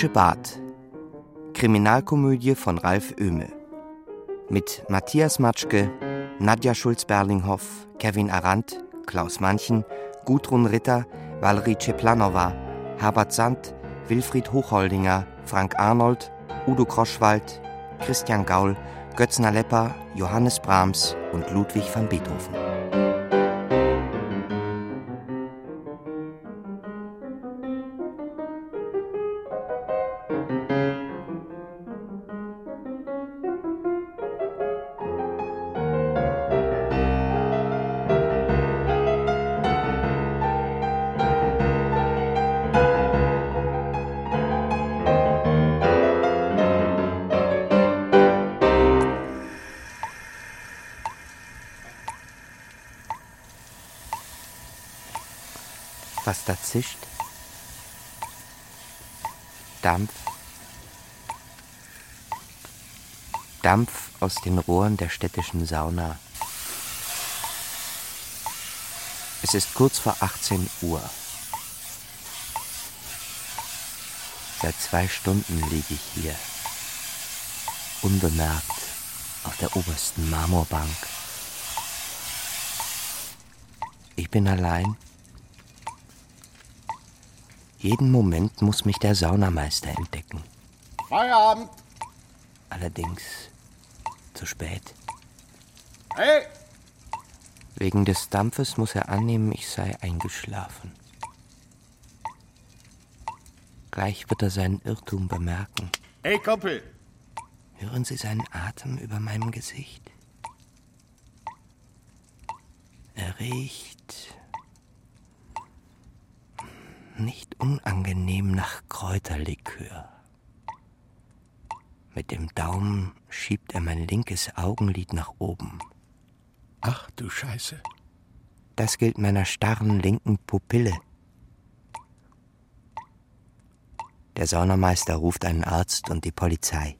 Das römische Bad. Kriminalkomödie von Ralf Oehme. Mit Matthias Matschke, Nadja Schulz-Berlinghoff, Kevin Arandt, Klaus Manchen, Gudrun Ritter, Valerie Ceplanova, Herbert Sand, Wilfried Hochholdinger, Frank Arnold, Udo Kroschwald, Christian Gaul, Götzner Lepper, Johannes Brahms und Ludwig van Beethoven. Aus den Rohren der städtischen Sauna. Es ist kurz vor 18 Uhr. Seit zwei Stunden liege ich hier, unbemerkt auf der obersten Marmorbank. Ich bin allein. Jeden Moment muss mich der Saunameister entdecken. Feierabend! Allerdings zu spät. Hey! Wegen des Dampfes muss er annehmen, ich sei eingeschlafen. Gleich wird er seinen Irrtum bemerken. Hey, Kumpel! Hören Sie seinen Atem über meinem Gesicht? Er riecht nicht unangenehm nach Kräuterlikör. Mit dem Daumen schiebt er mein linkes Augenlid nach oben. Ach du Scheiße. Das gilt meiner starren linken Pupille. Der Saunameister ruft einen Arzt und die Polizei.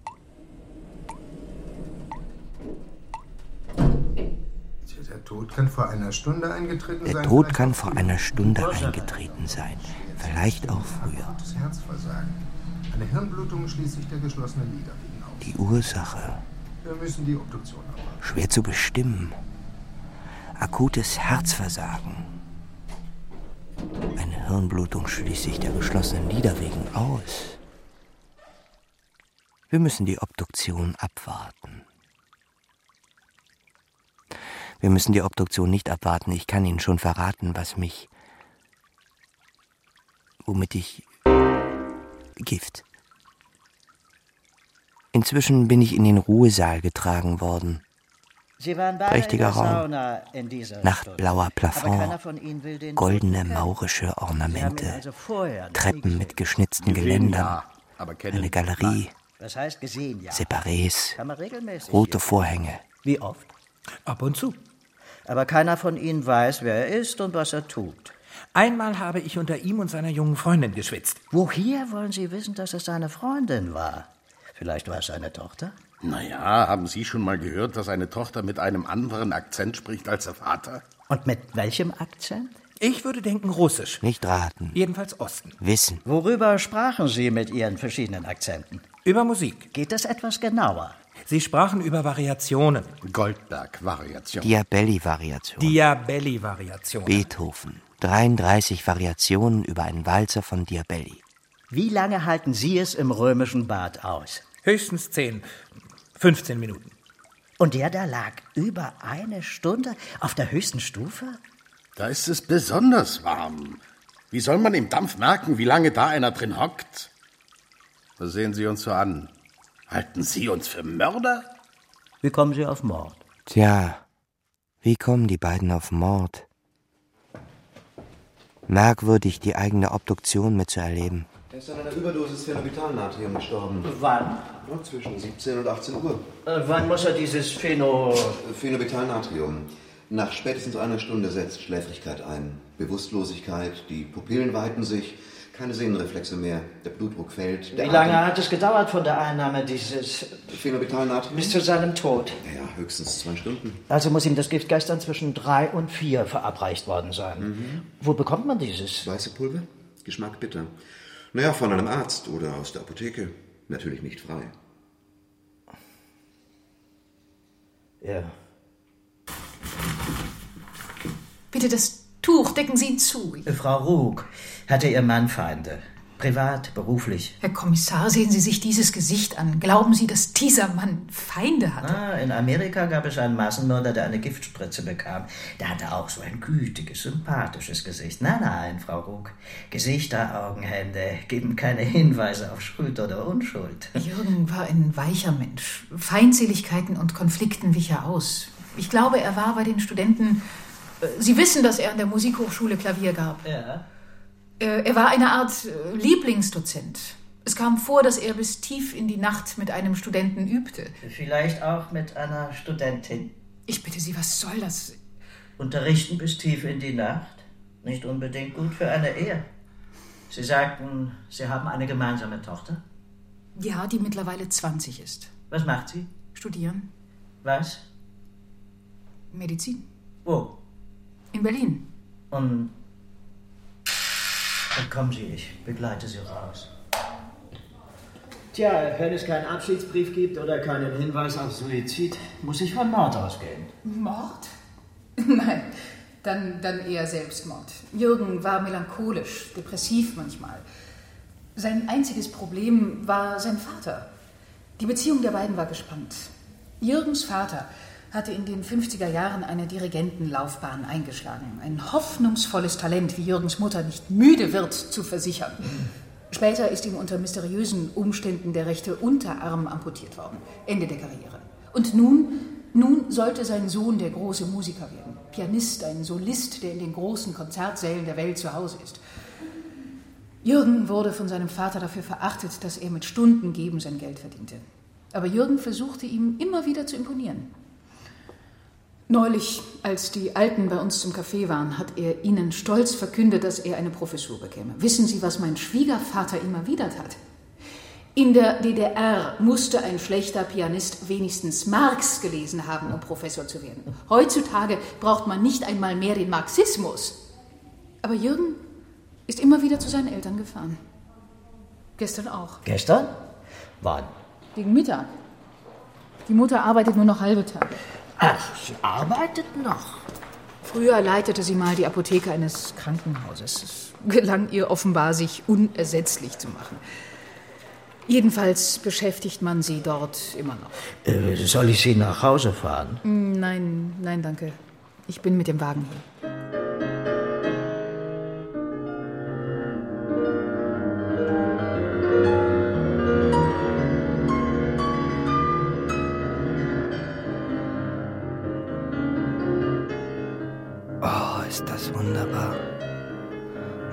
Der Tod kann vor einer Stunde eingetreten Der sein. Tod vielleicht kann auch vor früher. einer Stunde eingetreten sein, vielleicht auch früher. Eine Hirnblutung schließt sich der geschlossene Lidavenen aus. Die Ursache Wir müssen die Obduktion abwarten. schwer zu bestimmen. Akutes Herzversagen. Eine Hirnblutung schließt sich der geschlossenen Lider wegen aus. Wir müssen die Obduktion abwarten. Wir müssen die Obduktion nicht abwarten. Ich kann Ihnen schon verraten, was mich. womit ich. Gift. Inzwischen bin ich in den Ruhesaal getragen worden. Sie waren beide Prächtiger Raum. Nachtblauer Plafond, goldene maurische Ornamente, also Treppen mit geschnitzten Gesehen, Geländern, ja, aber kennen eine Galerie, Was heißt gesehen, ja? Separés, rote hier. Vorhänge. Wie oft? Ab und zu. Aber keiner von Ihnen weiß, wer er ist und was er tut. Einmal habe ich unter ihm und seiner jungen Freundin geschwitzt. Woher wollen Sie wissen, dass es seine Freundin war? Vielleicht war es seine Tochter? Naja, haben Sie schon mal gehört, dass eine Tochter mit einem anderen Akzent spricht als der Vater? Und mit welchem Akzent? Ich würde denken Russisch. Nicht raten, Jedenfalls Osten. wissen. Worüber sprachen Sie mit Ihren verschiedenen Akzenten? Über Musik. Geht das etwas genauer? Sie sprachen über Variationen. Goldberg-Variation. Diabelli-Variation. Diabelli-Variationen. Beethoven. 33 Variationen über einen Walzer von Diabelli. Wie lange halten Sie es im römischen Bad aus? Höchstens 10, 15 Minuten. Und der da lag über eine Stunde auf der höchsten Stufe? Da ist es besonders warm. Wie soll man im Dampf merken, wie lange da einer drin hockt? Was sehen Sie uns so an? Halten Sie uns für Mörder? Wie kommen Sie auf Mord? Tja, wie kommen die beiden auf Mord? Merkwürdig, die eigene Obduktion mitzuerleben. Er ist an einer Überdosis Phenobitalnatrium gestorben. Wann? Ja, zwischen 17 und 18 Uhr. Äh, wann muss er dieses Pheno... Phenobitalnatrium. Nach spätestens einer Stunde setzt Schläfrigkeit ein. Bewusstlosigkeit, die Pupillen weiten sich, keine Sehnenreflexe mehr, der Blutdruck fällt. Der Wie lange Atem- hat es gedauert von der Einnahme dieses... Phenobitalnatrium? bis zu seinem Tod? Ja, höchstens zwei Stunden. Also muss ihm das Gift gestern zwischen drei und vier verabreicht worden sein. Wo bekommt man dieses? Weiße Pulver? Geschmack bitter. Naja, von einem Arzt oder aus der Apotheke. Natürlich nicht frei. Ja. Bitte das Tuch, decken Sie ihn zu. Frau Rug, hatte Ihr Mann Feinde? Privat, beruflich? Herr Kommissar, sehen Sie sich dieses Gesicht an. Glauben Sie, dass dieser Mann Feinde hatte? Ah, in Amerika gab es einen Massenmörder, der eine Giftspritze bekam. Der hatte auch so ein gütiges, sympathisches Gesicht. Nein, nein, Frau Rug. Gesichter, Augen, Hände geben keine Hinweise auf Schuld oder Unschuld. Jürgen war ein weicher Mensch. Feindseligkeiten und Konflikten wich er aus. Ich glaube, er war bei den Studenten. Äh, Sie wissen, dass er an der Musikhochschule Klavier gab. Ja. Äh, Er war eine Art äh, Lieblingsdozent. Es kam vor, dass er bis tief in die Nacht mit einem Studenten übte. Vielleicht auch mit einer Studentin. Ich bitte Sie, was soll das? Unterrichten bis tief in die Nacht? Nicht unbedingt gut für eine Ehe. Sie sagten, Sie haben eine gemeinsame Tochter? Ja, die mittlerweile 20 ist. Was macht sie? Studieren. Was? Medizin. Wo? In Berlin. Und. Dann kommen Sie, ich begleite Sie raus. Tja, wenn es keinen Abschiedsbrief gibt oder keinen Hinweis auf Suizid, muss ich von Mord ausgehen. Mord? Nein, dann, dann eher Selbstmord. Jürgen war melancholisch, depressiv manchmal. Sein einziges Problem war sein Vater. Die Beziehung der beiden war gespannt. Jürgens Vater hatte in den 50er Jahren eine Dirigentenlaufbahn eingeschlagen. Ein hoffnungsvolles Talent, wie Jürgens Mutter nicht müde wird zu versichern. Später ist ihm unter mysteriösen Umständen der rechte Unterarm amputiert worden. Ende der Karriere. Und nun, nun sollte sein Sohn der große Musiker werden. Pianist, ein Solist, der in den großen Konzertsälen der Welt zu Hause ist. Jürgen wurde von seinem Vater dafür verachtet, dass er mit Stundengeben sein Geld verdiente. Aber Jürgen versuchte ihm immer wieder zu imponieren. Neulich, als die Alten bei uns zum Café waren, hat er ihnen stolz verkündet, dass er eine Professur bekäme. Wissen Sie, was mein Schwiegervater ihm erwidert hat? In der DDR musste ein schlechter Pianist wenigstens Marx gelesen haben, um Professor zu werden. Heutzutage braucht man nicht einmal mehr den Marxismus. Aber Jürgen ist immer wieder zu seinen Eltern gefahren. Gestern auch. Gestern? Wann? Gegen Mittag. Die Mutter arbeitet nur noch halbe Tage. Ach, sie arbeitet noch. Früher leitete sie mal die Apotheke eines Krankenhauses. Es gelang ihr offenbar, sich unersetzlich zu machen. Jedenfalls beschäftigt man sie dort immer noch. Äh, soll ich Sie nach Hause fahren? Hm, Nein, nein, danke. Ich bin mit dem Wagen hier.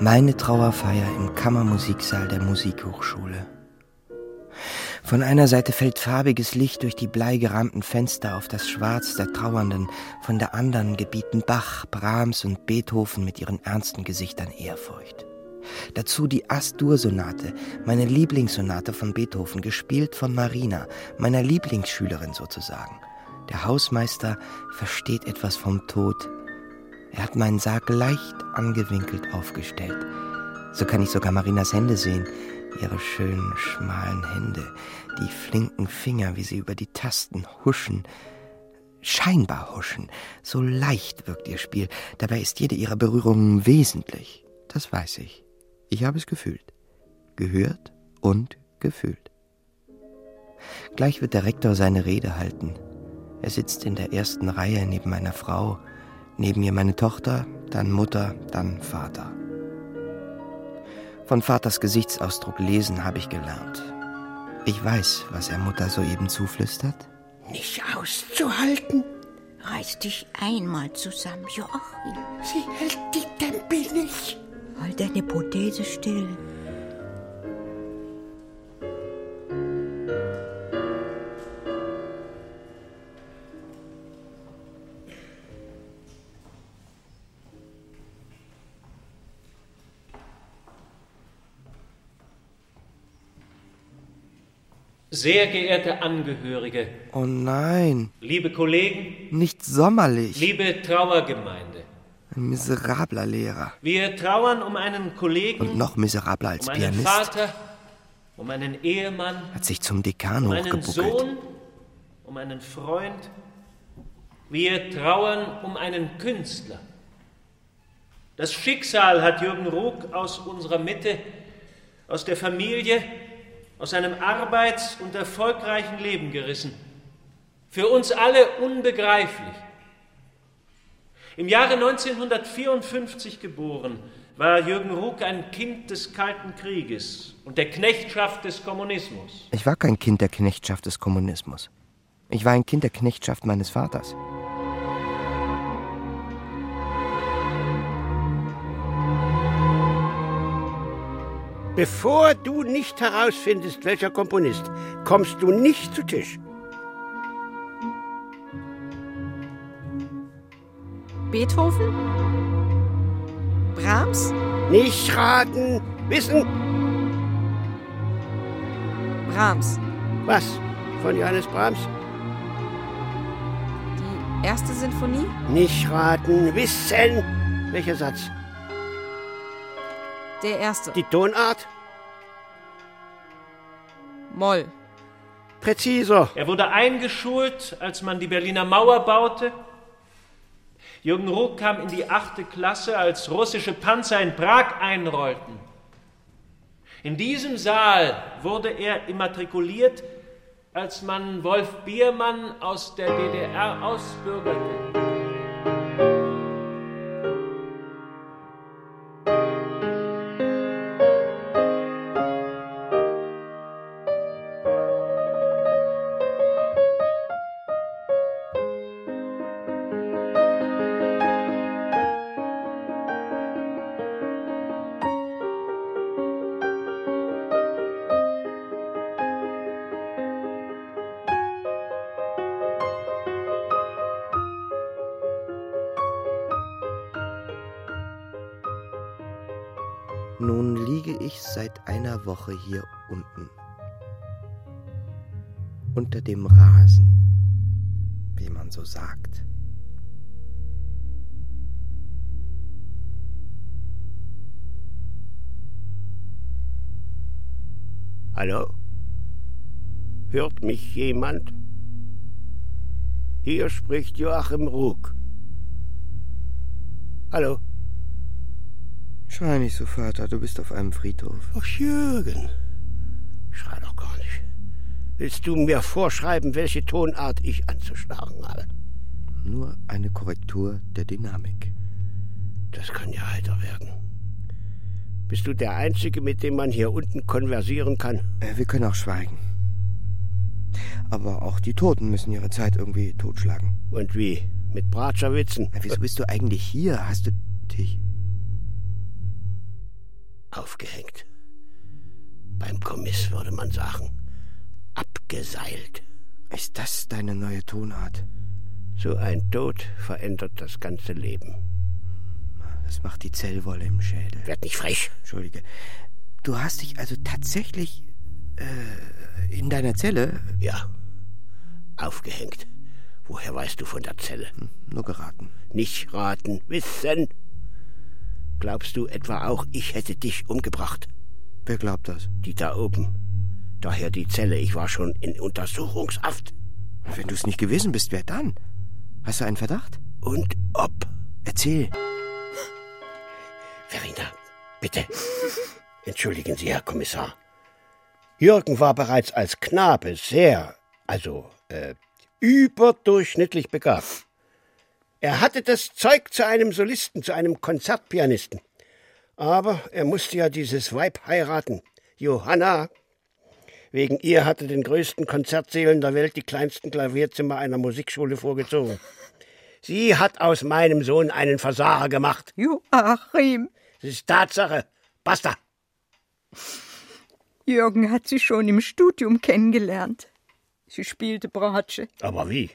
Meine Trauerfeier im Kammermusiksaal der Musikhochschule. Von einer Seite fällt farbiges Licht durch die bleigerahmten Fenster auf das Schwarz der Trauernden, von der anderen gebieten Bach, Brahms und Beethoven mit ihren ernsten Gesichtern Ehrfurcht. Dazu die As-Dur-Sonate, meine Lieblingssonate von Beethoven, gespielt von Marina, meiner Lieblingsschülerin sozusagen. Der Hausmeister versteht etwas vom Tod. Er hat meinen Sarg leicht angewinkelt aufgestellt. So kann ich sogar Marinas Hände sehen, ihre schönen, schmalen Hände, die flinken Finger, wie sie über die Tasten huschen. Scheinbar huschen. So leicht wirkt ihr Spiel. Dabei ist jede ihrer Berührungen wesentlich. Das weiß ich. Ich habe es gefühlt. Gehört und gefühlt. Gleich wird der Rektor seine Rede halten. Er sitzt in der ersten Reihe neben meiner Frau, neben ihr meine Tochter, dann Mutter, dann Vater. Von Vaters Gesichtsausdruck lesen habe ich gelernt. Ich weiß, was er Mutter soeben zuflüstert. Nicht auszuhalten. Reiß dich einmal zusammen, Joachim. Sie hält die Tempel nicht. Halt deine Prothese still. Sehr geehrte Angehörige, Oh nein, liebe Kollegen, nicht sommerlich. liebe Trauergemeinde, Ein miserabler Lehrer. wir trauern um einen Kollegen, Und noch miserabler als um einen Pianist. Vater, um einen Ehemann, Hat sich zum Dekan um einen hochgebuckelt. Sohn, um einen Freund. Wir trauern um einen Künstler. Das Schicksal hat Jürgen Ruck aus unserer Mitte, aus der Familie, aus seinem arbeits- und erfolgreichen Leben gerissen. Für uns alle unbegreiflich. Im Jahre 1954 geboren, war Jürgen Ruck ein Kind des Kalten Krieges und der Knechtschaft des Kommunismus. Ich war kein Kind der Knechtschaft des Kommunismus. Ich war ein Kind der Knechtschaft meines Vaters. Bevor du nicht herausfindest, welcher Komponist, kommst du nicht zu Tisch. Beethoven? Brahms? Nicht raten, wissen. Brahms. Was? Von Johannes Brahms? Die erste Sinfonie? Nicht raten, wissen. Welcher Satz? Der erste. Die Tonart? Moll. Präziser. Er wurde eingeschult, als man die Berliner Mauer baute. Jürgen Ruck kam in die achte Klasse, als russische Panzer in Prag einrollten. In diesem Saal wurde er immatrikuliert, als man Wolf Biermann aus der DDR ausbürgerte. Woche hier unten. Unter dem Rasen, wie man so sagt. Hallo? Hört mich jemand? Hier spricht Joachim Ruck. Hallo? Schrei nicht so, Vater, du bist auf einem Friedhof. Ach, Jürgen. Schrei doch gar nicht. Willst du mir vorschreiben, welche Tonart ich anzuschlagen habe? Nur eine Korrektur der Dynamik. Das kann ja heiter werden. Bist du der Einzige, mit dem man hier unten konversieren kann? Äh, Wir können auch schweigen. Aber auch die Toten müssen ihre Zeit irgendwie totschlagen. Und wie? Mit Bratscherwitzen? Na, wieso bist du eigentlich hier? Hast du Aufgehängt. Beim Kommiss würde man sagen. Abgeseilt. Ist das deine neue Tonart? So ein Tod verändert das ganze Leben. Das macht die Zellwolle im Schädel. Werd nicht frech. Entschuldige. Du hast dich also tatsächlich äh, in deiner Zelle? Ja. Aufgehängt. Woher weißt du von der Zelle? Hm, nur geraten. Nicht raten, wissen. Glaubst du etwa auch, ich hätte dich umgebracht? Wer glaubt das? Die da oben. Daher die Zelle. Ich war schon in Untersuchungshaft. Wenn du es nicht gewesen bist, wer dann? Hast du einen Verdacht? Und ob? Erzähl. Verena, bitte. Entschuldigen Sie, Herr Kommissar. Jürgen war bereits als Knabe sehr, also äh, überdurchschnittlich begabt. Er hatte das Zeug zu einem Solisten, zu einem Konzertpianisten. Aber er musste ja dieses Weib heiraten, Johanna. Wegen ihr hatte den größten Konzertsälen der Welt die kleinsten Klavierzimmer einer Musikschule vorgezogen. Sie hat aus meinem Sohn einen Versager gemacht. Joachim. Das ist Tatsache. Basta. Jürgen hat sie schon im Studium kennengelernt. Sie spielte Bratsche. Aber wie?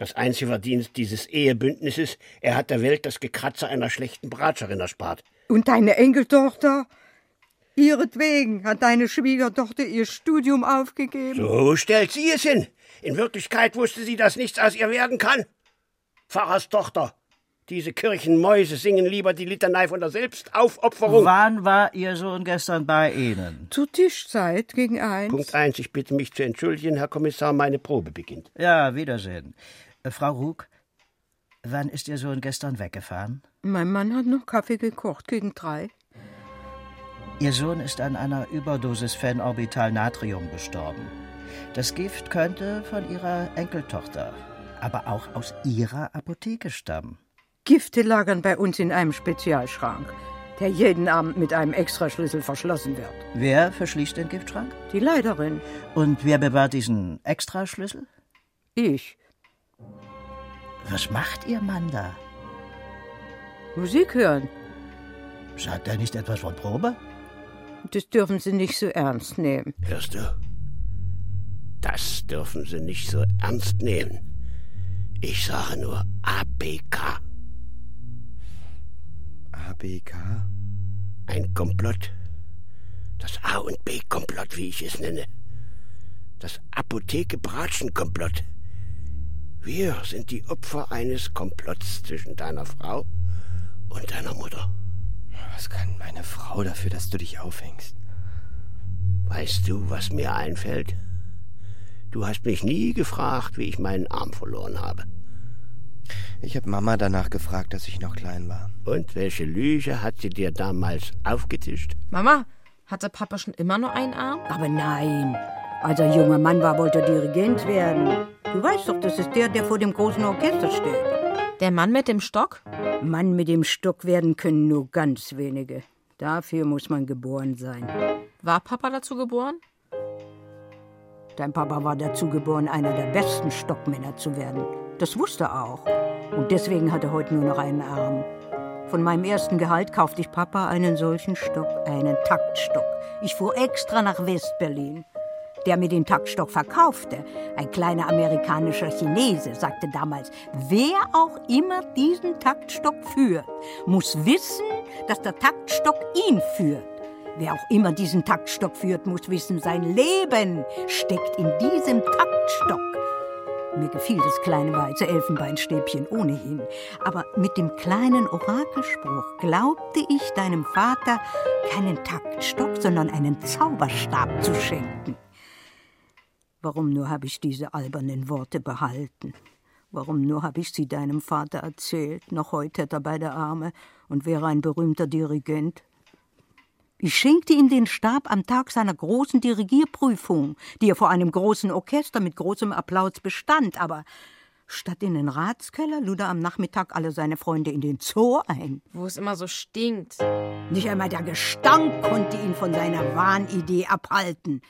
Das einzige Verdienst dieses Ehebündnisses, er hat der Welt das Gekratzer einer schlechten Bratscherin erspart. Und deine Enkeltochter Ihretwegen hat deine Schwiegertochter ihr Studium aufgegeben. So stellt sie es hin. In Wirklichkeit wusste sie, dass nichts aus ihr werden kann. Pfarrerstochter. Diese Kirchenmäuse singen lieber die Litanei von der Selbstaufopferung. Wann war Ihr Sohn gestern bei Ihnen? Zur Tischzeit gegen eins. Punkt eins. Ich bitte mich zu entschuldigen, Herr Kommissar, meine Probe beginnt. Ja, Wiedersehen. Äh, Frau Rug, wann ist Ihr Sohn gestern weggefahren? Mein Mann hat noch Kaffee gekocht gegen drei. Ihr Sohn ist an einer Überdosis Phenorbital Natrium gestorben. Das Gift könnte von Ihrer Enkeltochter, aber auch aus Ihrer Apotheke stammen. Gifte lagern bei uns in einem Spezialschrank, der jeden Abend mit einem Extraschlüssel verschlossen wird. Wer verschließt den Giftschrank? Die Leiterin. Und wer bewahrt diesen Extraschlüssel? Ich. Was macht Ihr Mann da? Musik hören. Sagt er nicht etwas von Probe? Das dürfen Sie nicht so ernst nehmen. Hörst du? Das dürfen Sie nicht so ernst nehmen. Ich sage nur APK. ABK? Ein Komplott. Das A und B Komplott, wie ich es nenne. Das Apotheke-Bratschen-Komplott. Wir sind die Opfer eines Komplotts zwischen deiner Frau und deiner Mutter. Was kann meine Frau dafür, dass du dich aufhängst? Weißt du, was mir einfällt? Du hast mich nie gefragt, wie ich meinen Arm verloren habe. Ich habe Mama danach gefragt, dass ich noch klein war. Und welche Lüge hat sie dir damals aufgetischt? Mama, hatte Papa schon immer nur einen Arm? Aber nein. Als er junger Mann war, wollte er Dirigent werden. Du weißt doch, das ist der, der vor dem großen Orchester steht. Der Mann mit dem Stock? Mann mit dem Stock werden können nur ganz wenige. Dafür muss man geboren sein. War Papa dazu geboren? Dein Papa war dazu geboren, einer der besten Stockmänner zu werden. Das wusste er auch. Und deswegen hat er heute nur noch einen Arm. Von meinem ersten Gehalt kaufte ich Papa einen solchen Stock, einen Taktstock. Ich fuhr extra nach West-Berlin. Der mir den Taktstock verkaufte, ein kleiner amerikanischer Chinese, sagte damals, wer auch immer diesen Taktstock führt, muss wissen, dass der Taktstock ihn führt. Wer auch immer diesen Taktstock führt, muss wissen, sein Leben steckt in diesem Taktstock. Mir gefiel das kleine weiße Elfenbeinstäbchen ohnehin. Aber mit dem kleinen Orakelspruch glaubte ich deinem Vater keinen Taktstock, sondern einen Zauberstab zu schenken. Warum nur habe ich diese albernen Worte behalten? Warum nur habe ich sie deinem Vater erzählt? Noch heute hätte er beide Arme und wäre ein berühmter Dirigent. Ich schenkte ihm den Stab am Tag seiner großen Dirigierprüfung, die er vor einem großen Orchester mit großem Applaus bestand, aber statt in den Ratskeller lud er am Nachmittag alle seine Freunde in den Zoo ein. Wo es immer so stinkt. Nicht einmal der Gestank konnte ihn von seiner Wahnidee abhalten.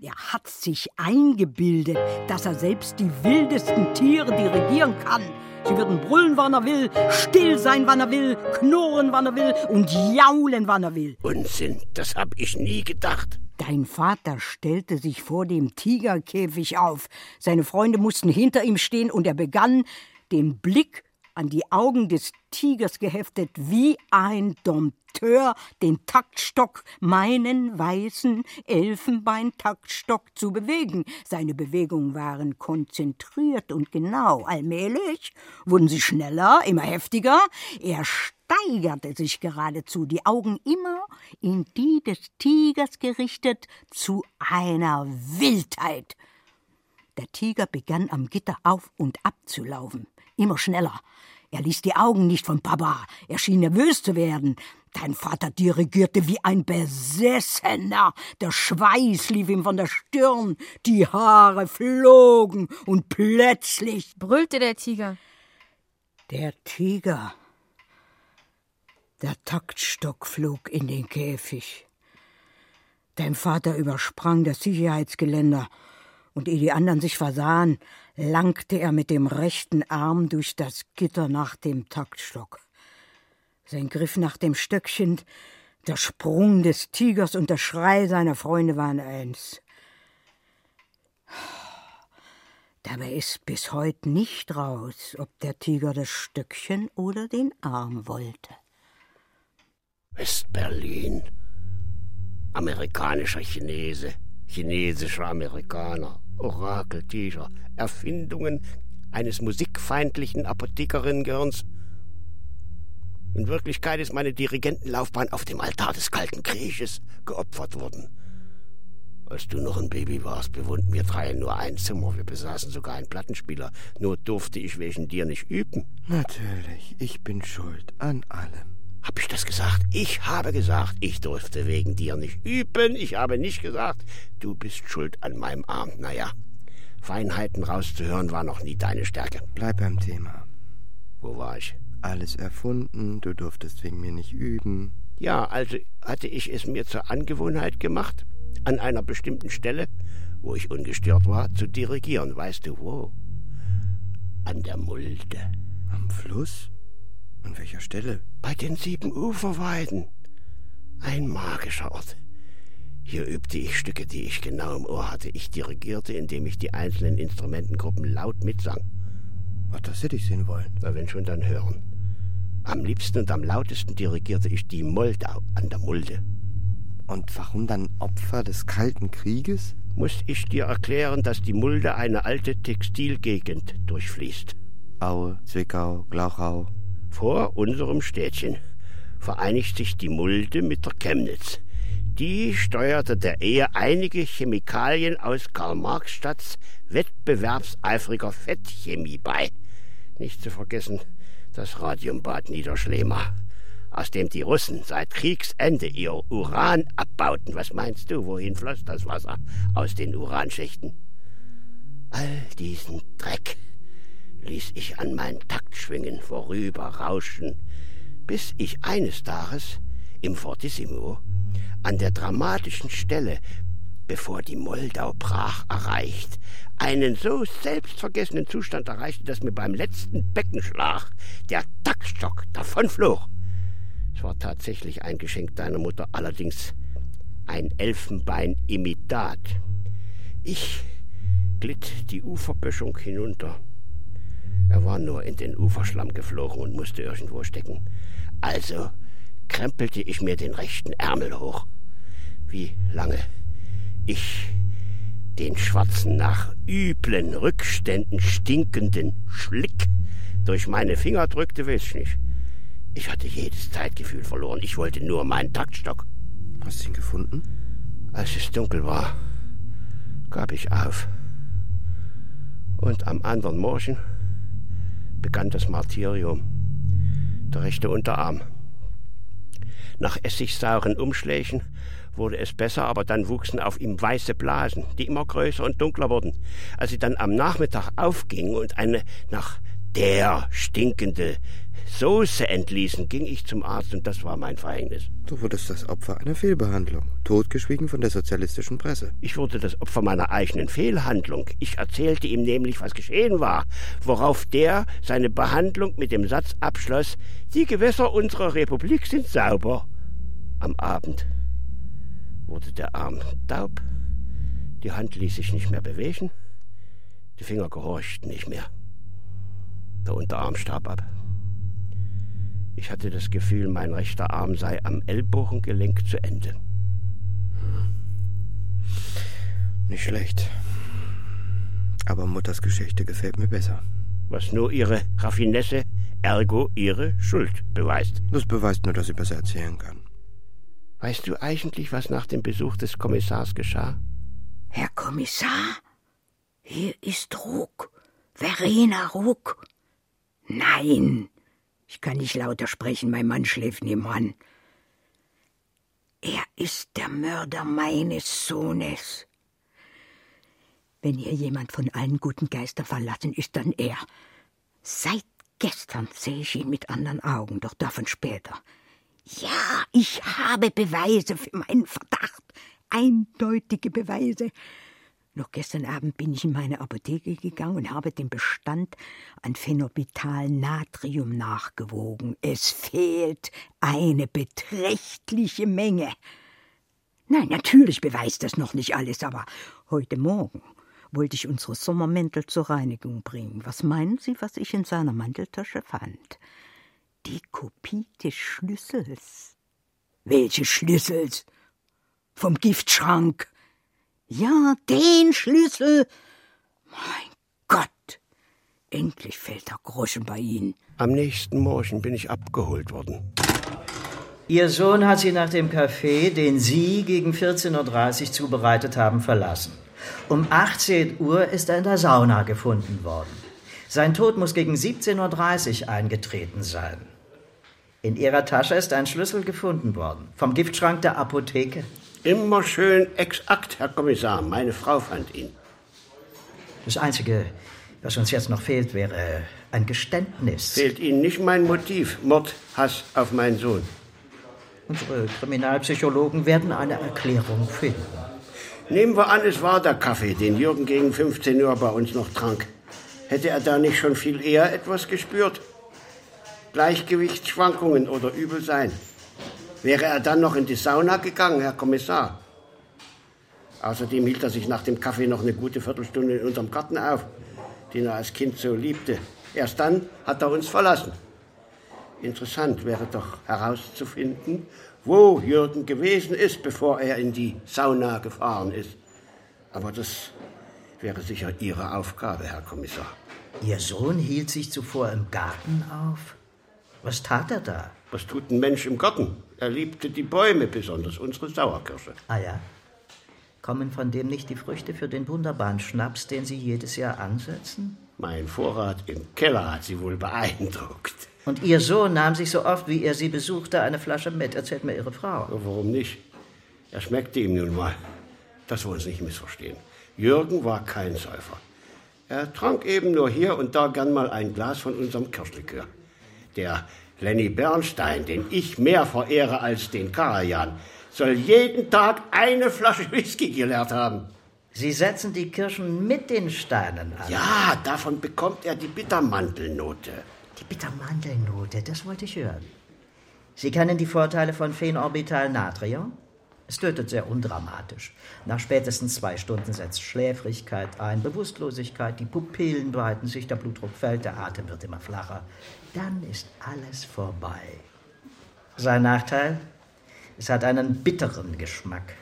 Er hat sich eingebildet, dass er selbst die wildesten Tiere dirigieren kann. Sie würden brüllen, wann er will, still sein, wann er will, knurren, wann er will und jaulen, wann er will. Unsinn, das hab ich nie gedacht. Dein Vater stellte sich vor dem Tigerkäfig auf. Seine Freunde mussten hinter ihm stehen und er begann, den Blick an die Augen des Tigers geheftet, wie ein Dompteur den Taktstock, meinen weißen Elfenbeintaktstock zu bewegen. Seine Bewegungen waren konzentriert und genau. Allmählich wurden sie schneller, immer heftiger. Er steigerte sich geradezu, die Augen immer in die des Tigers gerichtet, zu einer Wildheit. Der Tiger begann am Gitter auf und ab zu laufen. Immer schneller. Er ließ die Augen nicht von Papa. Er schien nervös zu werden. Dein Vater dirigierte wie ein Besessener. Der Schweiß lief ihm von der Stirn. Die Haare flogen und plötzlich brüllte der Tiger. Der Tiger. Der Taktstock flog in den Käfig. Dein Vater übersprang das Sicherheitsgeländer und ehe die anderen sich versahen, langte er mit dem rechten Arm durch das Gitter nach dem Taktstock. Sein Griff nach dem Stöckchen, der Sprung des Tigers und der Schrei seiner Freunde waren eins. Dabei ist bis heute nicht raus, ob der Tiger das Stöckchen oder den Arm wollte. West-Berlin. Amerikanischer Chinese, chinesischer Amerikaner, Orakeltiger, Erfindungen eines musikfeindlichen Apothekerinnengehirns. In Wirklichkeit ist meine Dirigentenlaufbahn auf dem Altar des Kalten Krieges geopfert worden. Als du noch ein Baby warst, bewohnten wir drei nur ein Zimmer. Wir besaßen sogar einen Plattenspieler. Nur durfte ich wegen dir nicht üben. Natürlich, ich bin schuld an allem. Hab ich das gesagt? Ich habe gesagt, ich durfte wegen dir nicht üben. Ich habe nicht gesagt, du bist schuld an meinem Arm. Naja, Feinheiten rauszuhören war noch nie deine Stärke. Bleib beim Thema. Wo war ich? Alles erfunden, du durftest wegen mir nicht üben. Ja, also hatte ich es mir zur Angewohnheit gemacht, an einer bestimmten Stelle, wo ich ungestört war, zu dirigieren. Weißt du wo? An der Mulde. Am Fluss? An welcher Stelle? Bei den sieben Uferweiden. Ein magischer Ort. Hier übte ich Stücke, die ich genau im Ohr hatte. Ich dirigierte, indem ich die einzelnen Instrumentengruppen laut mitsang. Ach, das hätte ich sehen wollen. Na, wenn schon, dann hören. Am liebsten und am lautesten dirigierte ich die Moldau an der Mulde. Und warum dann Opfer des Kalten Krieges? Muss ich dir erklären, dass die Mulde eine alte Textilgegend durchfließt. Aue, Zwickau, Glauchau. Vor unserem Städtchen vereinigt sich die Mulde mit der Chemnitz. Die steuerte der Ehe einige Chemikalien aus Karl-Marx-Stadts wettbewerbseifriger Fettchemie bei. Nicht zu vergessen das Radiumbad Niederschlema, aus dem die Russen seit Kriegsende ihr Uran abbauten. Was meinst du, wohin floss das Wasser aus den Uranschächten? All diesen Dreck ließ ich an meinen Taktschwingen vorüberrauschen, bis ich eines Tages im Fortissimo an der dramatischen Stelle, bevor die Moldau brach erreicht, einen so selbstvergessenen Zustand erreichte, dass mir beim letzten Beckenschlag der Taktstock davonflog. Es war tatsächlich ein Geschenk deiner Mutter, allerdings ein Elfenbeinimitat. Ich glitt die Uferböschung hinunter. Er war nur in den Uferschlamm geflogen und musste irgendwo stecken. Also krempelte ich mir den rechten Ärmel hoch. Wie lange ich den schwarzen, nach üblen Rückständen stinkenden Schlick durch meine Finger drückte, weiß ich nicht. Ich hatte jedes Zeitgefühl verloren. Ich wollte nur meinen Taktstock. Hast du ihn gefunden? Als es dunkel war, gab ich auf. Und am anderen Morgen begann das Martyrium. Der rechte Unterarm. Nach essigsauren Umschlägen wurde es besser, aber dann wuchsen auf ihm weiße Blasen, die immer größer und dunkler wurden. Als sie dann am Nachmittag aufgingen und eine nach der stinkende Soße entließen, ging ich zum Arzt und das war mein Verhängnis. Du wurdest das Opfer einer Fehlbehandlung, totgeschwiegen von der sozialistischen Presse. Ich wurde das Opfer meiner eigenen Fehlhandlung. Ich erzählte ihm nämlich, was geschehen war, worauf der seine Behandlung mit dem Satz abschloss, die Gewässer unserer Republik sind sauber. Am Abend wurde der Arm taub, die Hand ließ sich nicht mehr bewegen, die Finger gehorchten nicht mehr. Der Unterarm starb ab. Ich hatte das Gefühl, mein rechter Arm sei am Ellbogengelenk zu Ende. Nicht schlecht. Aber Mutters Geschichte gefällt mir besser. Was nur ihre Raffinesse, ergo ihre Schuld beweist. Das beweist nur, dass sie besser erzählen kann. Weißt du eigentlich, was nach dem Besuch des Kommissars geschah? Herr Kommissar, hier ist Ruck. Verena Ruck. Nein, ich kann nicht lauter sprechen, mein Mann schläft nebenan. Er ist der Mörder meines Sohnes. Wenn hier jemand von allen guten Geistern verlassen ist, dann er. Seit gestern sehe ich ihn mit anderen Augen, doch davon später. Ja, ich habe Beweise für meinen Verdacht. Eindeutige Beweise. Noch gestern Abend bin ich in meine Apotheke gegangen und habe den Bestand an Phenobital Natrium nachgewogen. Es fehlt eine beträchtliche Menge. Nein, natürlich beweist das noch nicht alles, aber heute Morgen wollte ich unsere Sommermäntel zur Reinigung bringen. Was meinen Sie, was ich in seiner Manteltasche fand? Die Kopie des Schlüssels. Welche Schlüssels? vom Giftschrank. Ja, den Schlüssel. Mein Gott, endlich fällt der Groschen bei Ihnen. Am nächsten Morgen bin ich abgeholt worden. Ihr Sohn hat Sie nach dem Café, den Sie gegen 14.30 Uhr zubereitet haben, verlassen. Um 18 Uhr ist er in der Sauna gefunden worden. Sein Tod muss gegen 17.30 Uhr eingetreten sein. In Ihrer Tasche ist ein Schlüssel gefunden worden. Vom Giftschrank der Apotheke. Immer schön exakt, Herr Kommissar. Meine Frau fand ihn. Das Einzige, was uns jetzt noch fehlt, wäre ein Geständnis. Fehlt Ihnen nicht mein Motiv? Mord, Hass auf meinen Sohn. Unsere Kriminalpsychologen werden eine Erklärung finden. Nehmen wir an, es war der Kaffee, den Jürgen gegen 15 Uhr bei uns noch trank. Hätte er da nicht schon viel eher etwas gespürt? Gleichgewichtsschwankungen oder Übelsein. Wäre er dann noch in die Sauna gegangen, Herr Kommissar? Außerdem hielt er sich nach dem Kaffee noch eine gute Viertelstunde in unserem Garten auf, den er als Kind so liebte. Erst dann hat er uns verlassen. Interessant wäre doch herauszufinden, wo Jürgen gewesen ist, bevor er in die Sauna gefahren ist. Aber das wäre sicher Ihre Aufgabe, Herr Kommissar. Ihr Sohn hielt sich zuvor im Garten auf? Was tat er da? Was tut ein Mensch im Garten? Er liebte die Bäume, besonders unsere Sauerkirsche. Ah ja. Kommen von dem nicht die Früchte für den wunderbaren Schnaps, den Sie jedes Jahr ansetzen? Mein Vorrat im Keller hat Sie wohl beeindruckt. Und Ihr Sohn nahm sich so oft, wie er Sie besuchte, eine Flasche mit. Erzählt mir Ihre Frau. Warum nicht? Er schmeckte ihm nun mal. Das wollen Sie nicht missverstehen. Jürgen war kein Säufer. Er trank eben nur hier und da gern mal ein Glas von unserem Kirschlikör. Der Lenny Bernstein, den ich mehr verehre als den Karajan, soll jeden Tag eine Flasche Whisky geleert haben. Sie setzen die Kirschen mit den Steinen an. Ja, davon bekommt er die Bittermandelnote. Die Bittermandelnote, das wollte ich hören. Sie kennen die Vorteile von Phenorbital Natrium? Es tötet sehr undramatisch. Nach spätestens zwei Stunden setzt Schläfrigkeit ein, Bewusstlosigkeit, die Pupillen weiten sich, der Blutdruck fällt, der Atem wird immer flacher. Dann ist alles vorbei. Sein Nachteil? Es hat einen bitteren Geschmack.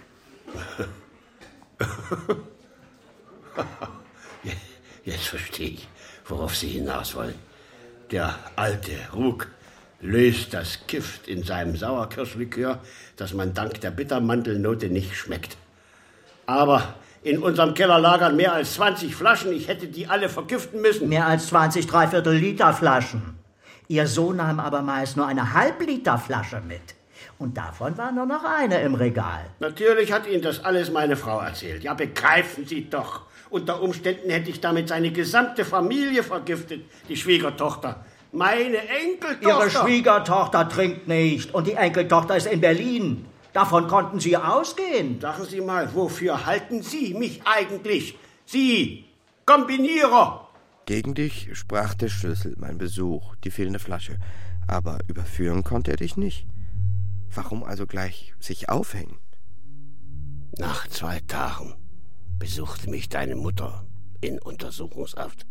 Jetzt verstehe ich, worauf Sie hinaus wollen. Der alte Rug löst das Gift in seinem Sauerkirschlikör, das man dank der Bittermandelnote nicht schmeckt. Aber in unserem Keller lagern mehr als 20 Flaschen. Ich hätte die alle vergiften müssen. Mehr als 20 Dreiviertel Liter Flaschen. Ihr Sohn nahm aber meist nur eine Halbliter Flasche mit. Und davon war nur noch eine im Regal. Natürlich hat Ihnen das alles meine Frau erzählt. Ja, begreifen Sie doch. Unter Umständen hätte ich damit seine gesamte Familie vergiftet, die Schwiegertochter. Meine Enkeltochter. Ihre Schwiegertochter trinkt nicht und die Enkeltochter ist in Berlin. Davon konnten Sie ausgehen. Sagen Sie mal, wofür halten Sie mich eigentlich? Sie, Kombinierer! Gegen dich sprach der Schlüssel, mein Besuch, die fehlende Flasche. Aber überführen konnte er dich nicht. Warum also gleich sich aufhängen? Nach zwei Tagen besuchte mich deine Mutter in Untersuchungshaft.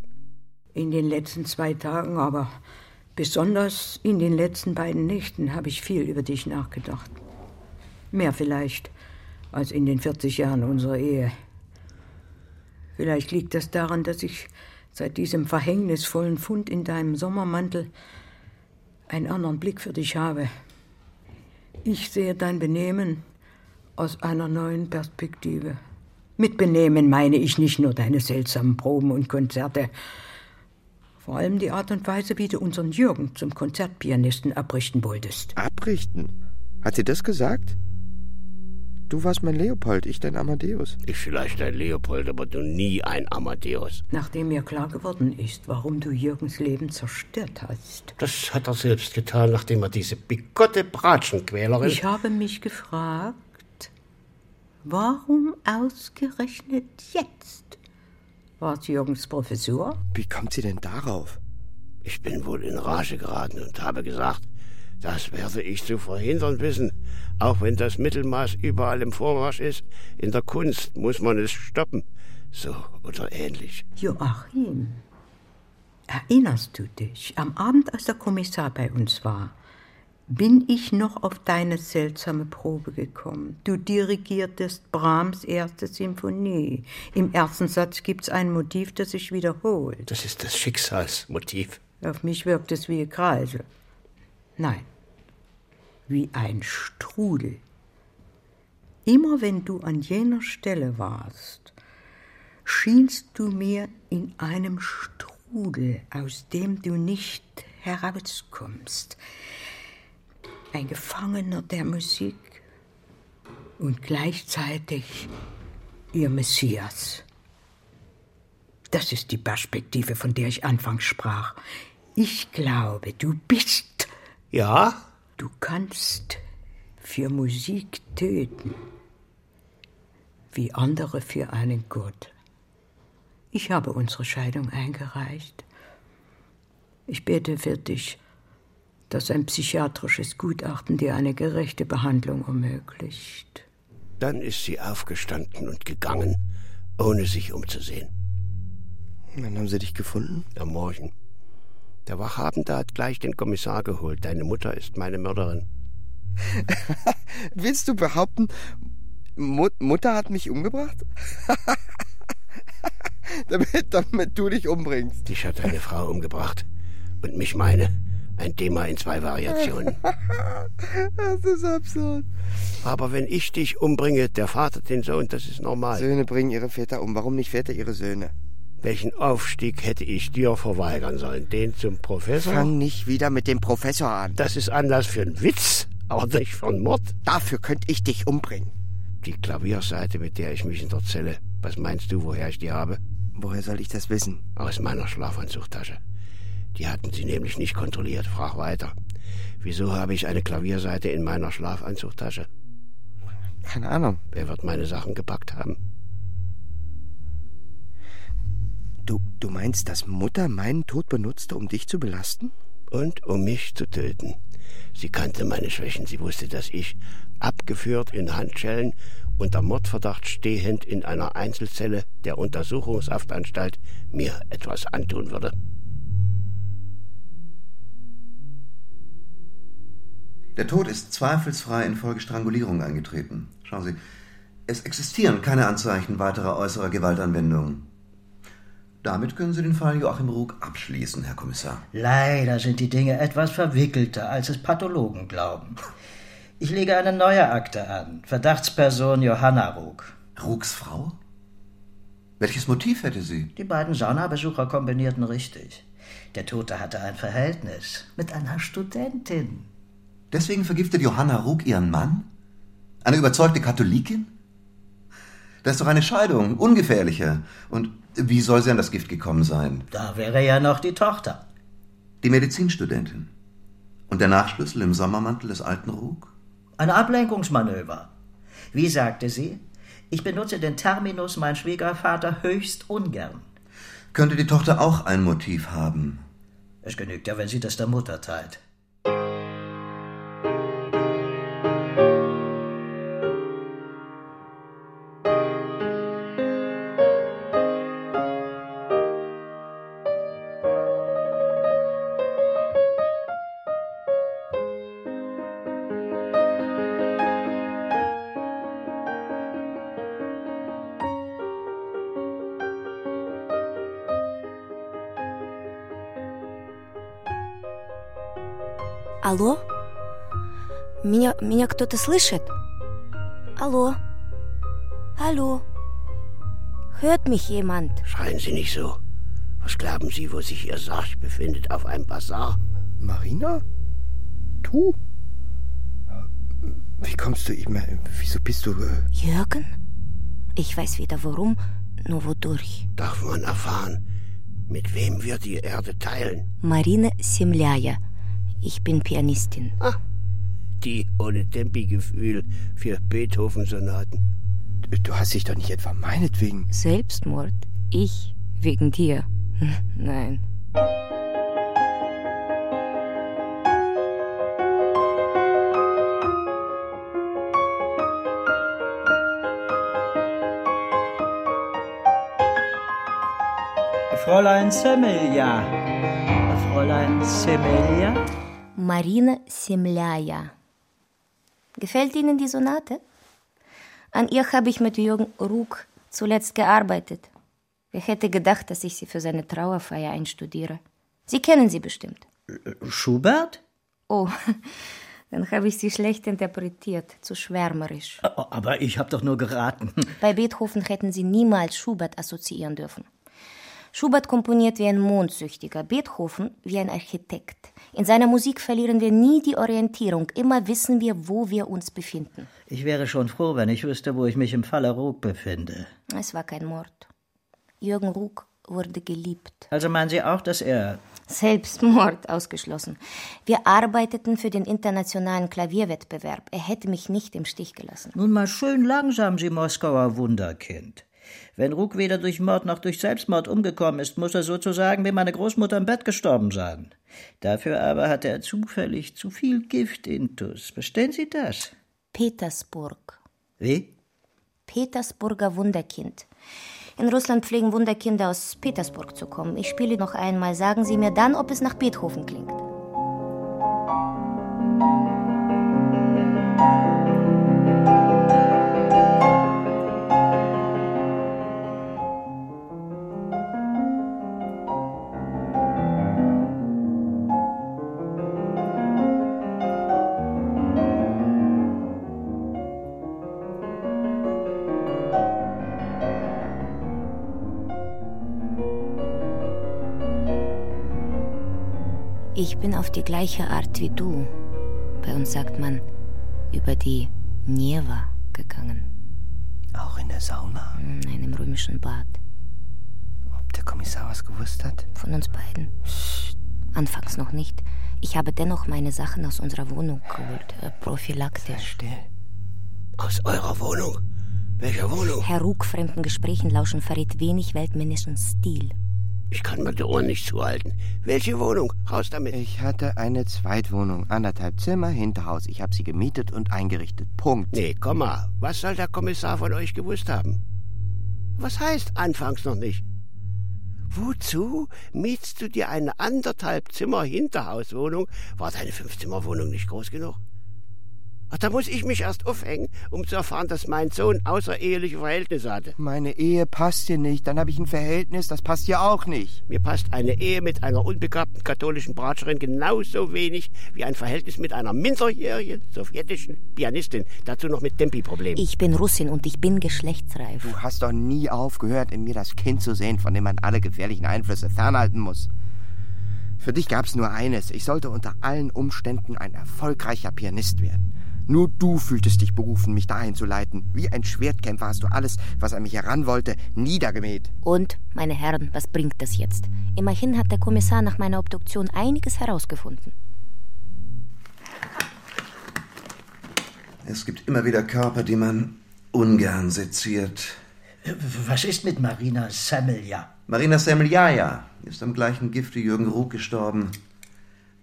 In den letzten zwei Tagen, aber besonders in den letzten beiden Nächten habe ich viel über dich nachgedacht. Mehr vielleicht als in den 40 Jahren unserer Ehe. Vielleicht liegt das daran, dass ich seit diesem verhängnisvollen Fund in deinem Sommermantel einen anderen Blick für dich habe. Ich sehe dein Benehmen aus einer neuen Perspektive. Mit Benehmen meine ich nicht nur deine seltsamen Proben und Konzerte, vor allem die Art und Weise, wie du unseren Jürgen zum Konzertpianisten abrichten wolltest. Abrichten? Hat sie das gesagt? Du warst mein Leopold, ich dein Amadeus. Ich vielleicht ein Leopold, aber du nie ein Amadeus. Nachdem mir klar geworden ist, warum du Jürgens Leben zerstört hast. Das hat er selbst getan, nachdem er diese bigotte Bratschenquälerin. Ich habe mich gefragt, warum ausgerechnet jetzt? War es Jürgens Professur? Wie kommt sie denn darauf? Ich bin wohl in Rage geraten und habe gesagt, das werde ich zu verhindern wissen. Auch wenn das Mittelmaß überall im Vormarsch ist, in der Kunst muss man es stoppen. So oder ähnlich. Joachim, erinnerst du dich, am Abend, als der Kommissar bei uns war, bin ich noch auf deine seltsame Probe gekommen. Du dirigiertest Brahms erste Symphonie. Im ersten Satz gibt's ein Motiv, das sich wiederholt. Das ist das Schicksalsmotiv. Auf mich wirkt es wie ein Kreisel. Nein, wie ein Strudel. Immer wenn du an jener Stelle warst, schienst du mir in einem Strudel, aus dem du nicht herauskommst. Ein Gefangener der Musik und gleichzeitig ihr Messias. Das ist die Perspektive, von der ich anfangs sprach. Ich glaube, du bist. Ja? Du kannst für Musik töten, wie andere für einen Gott. Ich habe unsere Scheidung eingereicht. Ich bete für dich, dass ein psychiatrisches Gutachten dir eine gerechte Behandlung ermöglicht. Dann ist sie aufgestanden und gegangen, ohne sich umzusehen. Wann haben sie dich gefunden? Am Morgen. Der Wachhabende hat gleich den Kommissar geholt. Deine Mutter ist meine Mörderin. Willst du behaupten, Mut Mutter hat mich umgebracht? damit, damit du dich umbringst. Dich hat deine Frau umgebracht. Und mich meine. Ein Thema in zwei Variationen. das ist absurd. Aber wenn ich dich umbringe, der Vater den Sohn, das ist normal. Söhne bringen ihre Väter um. Warum nicht Väter ihre Söhne? Welchen Aufstieg hätte ich dir verweigern sollen? Den zum Professor? Fang nicht wieder mit dem Professor an. Das ist Anlass für einen Witz, aber nicht für einen Mord. Dafür könnte ich dich umbringen. Die Klavierseite, mit der ich mich in der Zelle. Was meinst du, woher ich die habe? Woher soll ich das wissen? Aus meiner Schlafanzugtasche. Die hatten sie nämlich nicht kontrolliert. Frag weiter. Wieso habe ich eine Klavierseite in meiner Schlafanzugtasche? Keine Ahnung. Wer wird meine Sachen gepackt haben? Du, du meinst, dass Mutter meinen Tod benutzte, um dich zu belasten? Und um mich zu töten. Sie kannte meine Schwächen. Sie wusste, dass ich, abgeführt in Handschellen, unter Mordverdacht stehend in einer Einzelzelle der Untersuchungshaftanstalt, mir etwas antun würde. Der Tod ist zweifelsfrei infolge Strangulierung eingetreten. Schauen Sie, es existieren keine Anzeichen weiterer äußerer Gewaltanwendung. Damit können Sie den Fall Joachim Rug abschließen, Herr Kommissar. Leider sind die Dinge etwas verwickelter, als es Pathologen glauben. Ich lege eine neue Akte an. Verdachtsperson Johanna Rug. Rugs Frau? Welches Motiv hätte sie? Die beiden Saunabesucher kombinierten richtig. Der Tote hatte ein Verhältnis mit einer Studentin. Deswegen vergiftet Johanna Rug ihren Mann? Eine überzeugte Katholikin? Das ist doch eine Scheidung, ungefährlicher. Und wie soll sie an das Gift gekommen sein? Da wäre ja noch die Tochter. Die Medizinstudentin. Und der Nachschlüssel im Sommermantel des alten Rug? Ein Ablenkungsmanöver. Wie sagte sie? Ich benutze den Terminus mein Schwiegervater höchst ungern. Könnte die Tochter auch ein Motiv haben? Es genügt ja, wenn sie das der Mutter teilt. Алло? Меня, меня кто-то слышит? Алло? Hallo? Hört mich jemand? Schreien Sie nicht so. Was glauben Sie, wo sich Ihr Sarg befindet? Auf einem Bazar? Marina? Du? Wie kommst du ihm? Wieso bist du. Äh Jürgen? Ich weiß weder warum, nur wodurch. Darf man erfahren, mit wem wir die Erde teilen? Marina Semljaja. ich bin Pianistin. Ah, die ohne Tempi-Gefühl für Beethoven-Sonaten. Du hast dich doch nicht etwa meinetwegen. Selbstmord? Ich? Wegen dir? Nein. Fräulein Semmelja. Fräulein Semmelja? Marina Semljaja. Gefällt Ihnen die Sonate? An ihr habe ich mit Jürgen Ruck zuletzt gearbeitet. Wer hätte gedacht, dass ich sie für seine Trauerfeier einstudiere? Sie kennen sie bestimmt. Schubert? Oh, dann habe ich sie schlecht interpretiert, zu schwärmerisch. Aber ich habe doch nur geraten. Bei Beethoven hätten Sie niemals Schubert assoziieren dürfen. Schubert komponiert wie ein Mondsüchtiger, Beethoven wie ein Architekt. In seiner Musik verlieren wir nie die Orientierung, immer wissen wir, wo wir uns befinden. Ich wäre schon froh, wenn ich wüsste, wo ich mich im Falle Ruck befinde. Es war kein Mord. Jürgen Ruck wurde geliebt. Also meinen Sie auch, dass er. Selbstmord ausgeschlossen. Wir arbeiteten für den internationalen Klavierwettbewerb. Er hätte mich nicht im Stich gelassen. Nun mal schön langsam, Sie Moskauer Wunderkind. Wenn Ruck weder durch Mord noch durch Selbstmord umgekommen ist, muss er sozusagen wie meine Großmutter im Bett gestorben sein. Dafür aber hatte er zufällig zu viel Gift intus. Verstehen Sie das? Petersburg. Wie? Petersburger Wunderkind. In Russland pflegen Wunderkinder aus Petersburg zu kommen. Ich spiele noch einmal. Sagen Sie mir dann, ob es nach Beethoven klingt. Ich bin auf die gleiche Art wie du. Bei uns sagt man über die Nieva gegangen. Auch in der Sauna? Nein, im römischen Bad. Ob der Kommissar was gewusst hat? Von uns beiden. Anfangs noch nicht. Ich habe dennoch meine Sachen aus unserer Wohnung geholt. Äh, prophylaktisch. Still. Aus eurer Wohnung? Welcher Wohnung? Herr Ruck fremden Gesprächen lauschen verrät wenig weltmännischen Stil. Ich kann mir die Ohren nicht zuhalten. Welche Wohnung? Raus damit. Ich hatte eine Zweitwohnung, anderthalb Zimmer, Hinterhaus. Ich habe sie gemietet und eingerichtet. Punkt. Nee, komm mal. Was soll der Kommissar von euch gewusst haben? Was heißt anfangs noch nicht? Wozu mietst du dir eine anderthalb Zimmer Hinterhauswohnung? War deine Fünfzimmerwohnung nicht groß genug? Ach, da muss ich mich erst aufhängen, um zu erfahren, dass mein Sohn außereheliche Verhältnisse hatte. Meine Ehe passt dir nicht. Dann habe ich ein Verhältnis, das passt dir auch nicht. Mir passt eine Ehe mit einer unbegabten katholischen Bratscherin genauso wenig wie ein Verhältnis mit einer minderjährigen sowjetischen Pianistin. Dazu noch mit Tempi-Problemen. Ich bin Russin und ich bin geschlechtsreif. Du hast doch nie aufgehört, in mir das Kind zu sehen, von dem man alle gefährlichen Einflüsse fernhalten muss. Für dich gab es nur eines. Ich sollte unter allen Umständen ein erfolgreicher Pianist werden. Nur du fühltest dich berufen, mich dahin zu leiten. Wie ein Schwertkämpfer hast du alles, was an mich heran wollte, niedergemäht. Und, meine Herren, was bringt das jetzt? Immerhin hat der Kommissar nach meiner Obduktion einiges herausgefunden. Es gibt immer wieder Körper, die man ungern seziert. Was ist mit Marina Semmelja? Marina Semmeljaja ist am gleichen Gift wie Jürgen Ruck gestorben.